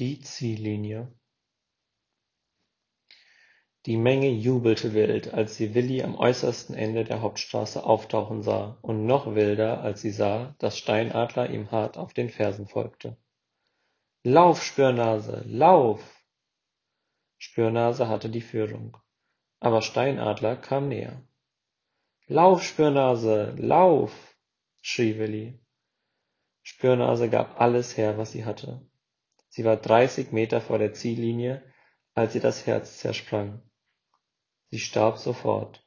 Die Ziellinie Die Menge jubelte wild, als sie Willi am äußersten Ende der Hauptstraße auftauchen sah, und noch wilder, als sie sah, dass Steinadler ihm hart auf den Fersen folgte. Lauf, Spürnase, lauf! Spürnase hatte die Führung, aber Steinadler kam näher. Lauf, Spürnase, lauf! schrie Willi. Spürnase gab alles her, was sie hatte. Sie war dreißig Meter vor der Ziellinie, als ihr das Herz zersprang. Sie starb sofort,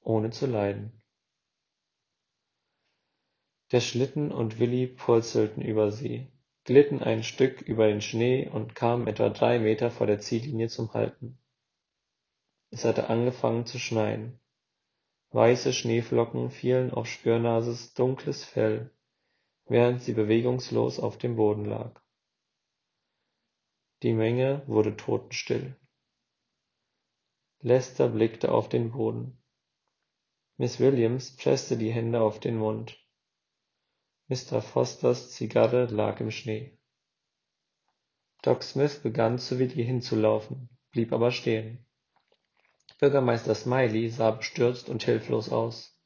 ohne zu leiden. Der Schlitten und Willi purzelten über sie, glitten ein Stück über den Schnee und kamen etwa drei Meter vor der Ziellinie zum Halten. Es hatte angefangen zu schneien. Weiße Schneeflocken fielen auf Spürnases dunkles Fell, während sie bewegungslos auf dem Boden lag. Die Menge wurde totenstill. Lester blickte auf den Boden. Miss Williams presste die Hände auf den Mund. Mr. Fosters Zigarre lag im Schnee. Doc Smith begann zu Willi hinzulaufen, blieb aber stehen. Bürgermeister Smiley sah bestürzt und hilflos aus.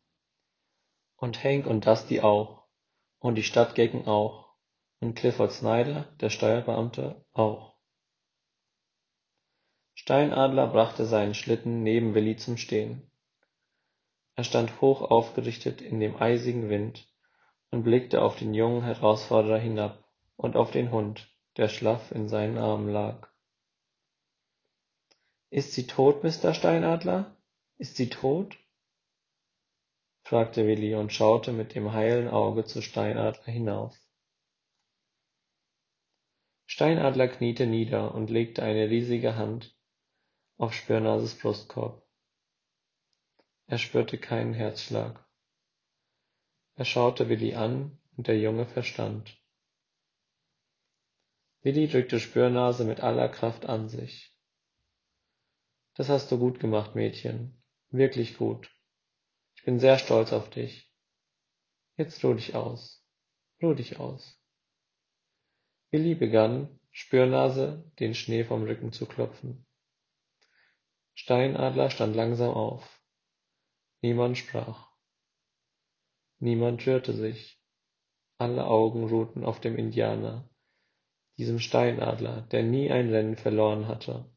Und Hank und Dusty auch. Und die Stadtgecken auch. Und Clifford Snyder, der Steuerbeamte, auch. Steinadler brachte seinen Schlitten neben Willi zum Stehen. Er stand hoch aufgerichtet in dem eisigen Wind und blickte auf den jungen Herausforderer hinab und auf den Hund, der schlaff in seinen Armen lag. Ist sie tot, Mr. Steinadler? Ist sie tot? fragte Willi und schaute mit dem heilen Auge zu Steinadler hinauf. Steinadler kniete nieder und legte eine riesige Hand auf Spürnases Brustkorb. Er spürte keinen Herzschlag. Er schaute Willi an und der Junge verstand. Willi drückte Spürnase mit aller Kraft an sich. Das hast du gut gemacht, Mädchen. Wirklich gut. Ich bin sehr stolz auf dich. Jetzt ruh dich aus. Ruh dich aus. Willi begann, Spürnase den Schnee vom Rücken zu klopfen. Steinadler stand langsam auf. Niemand sprach. Niemand rührte sich. Alle Augen ruhten auf dem Indianer, diesem Steinadler, der nie ein Rennen verloren hatte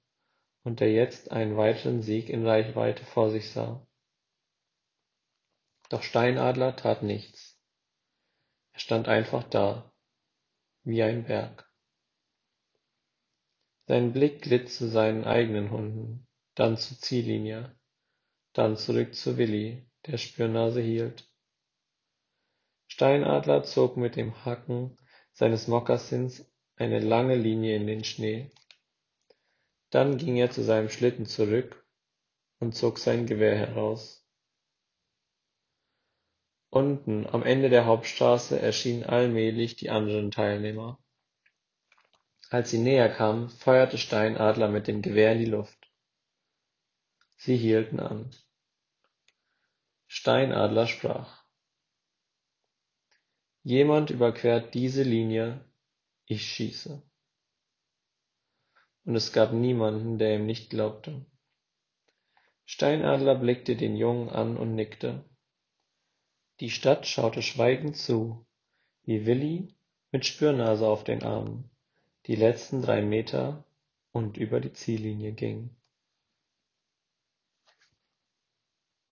und der jetzt einen weiteren Sieg in Reichweite vor sich sah. Doch Steinadler tat nichts. Er stand einfach da, wie ein Berg. Sein Blick glitt zu seinen eigenen Hunden, dann zur Ziellinie, dann zurück zu Willi, der Spürnase hielt. Steinadler zog mit dem Hacken seines Mokassins eine lange Linie in den Schnee. Dann ging er zu seinem Schlitten zurück und zog sein Gewehr heraus. Unten am Ende der Hauptstraße erschienen allmählich die anderen Teilnehmer. Als sie näher kamen, feuerte Steinadler mit dem Gewehr in die Luft. Sie hielten an. Steinadler sprach: Jemand überquert diese Linie, ich schieße. Und es gab niemanden, der ihm nicht glaubte. Steinadler blickte den Jungen an und nickte. Die Stadt schaute schweigend zu, wie Willi mit Spürnase auf den Armen die letzten drei Meter und über die Ziellinie ging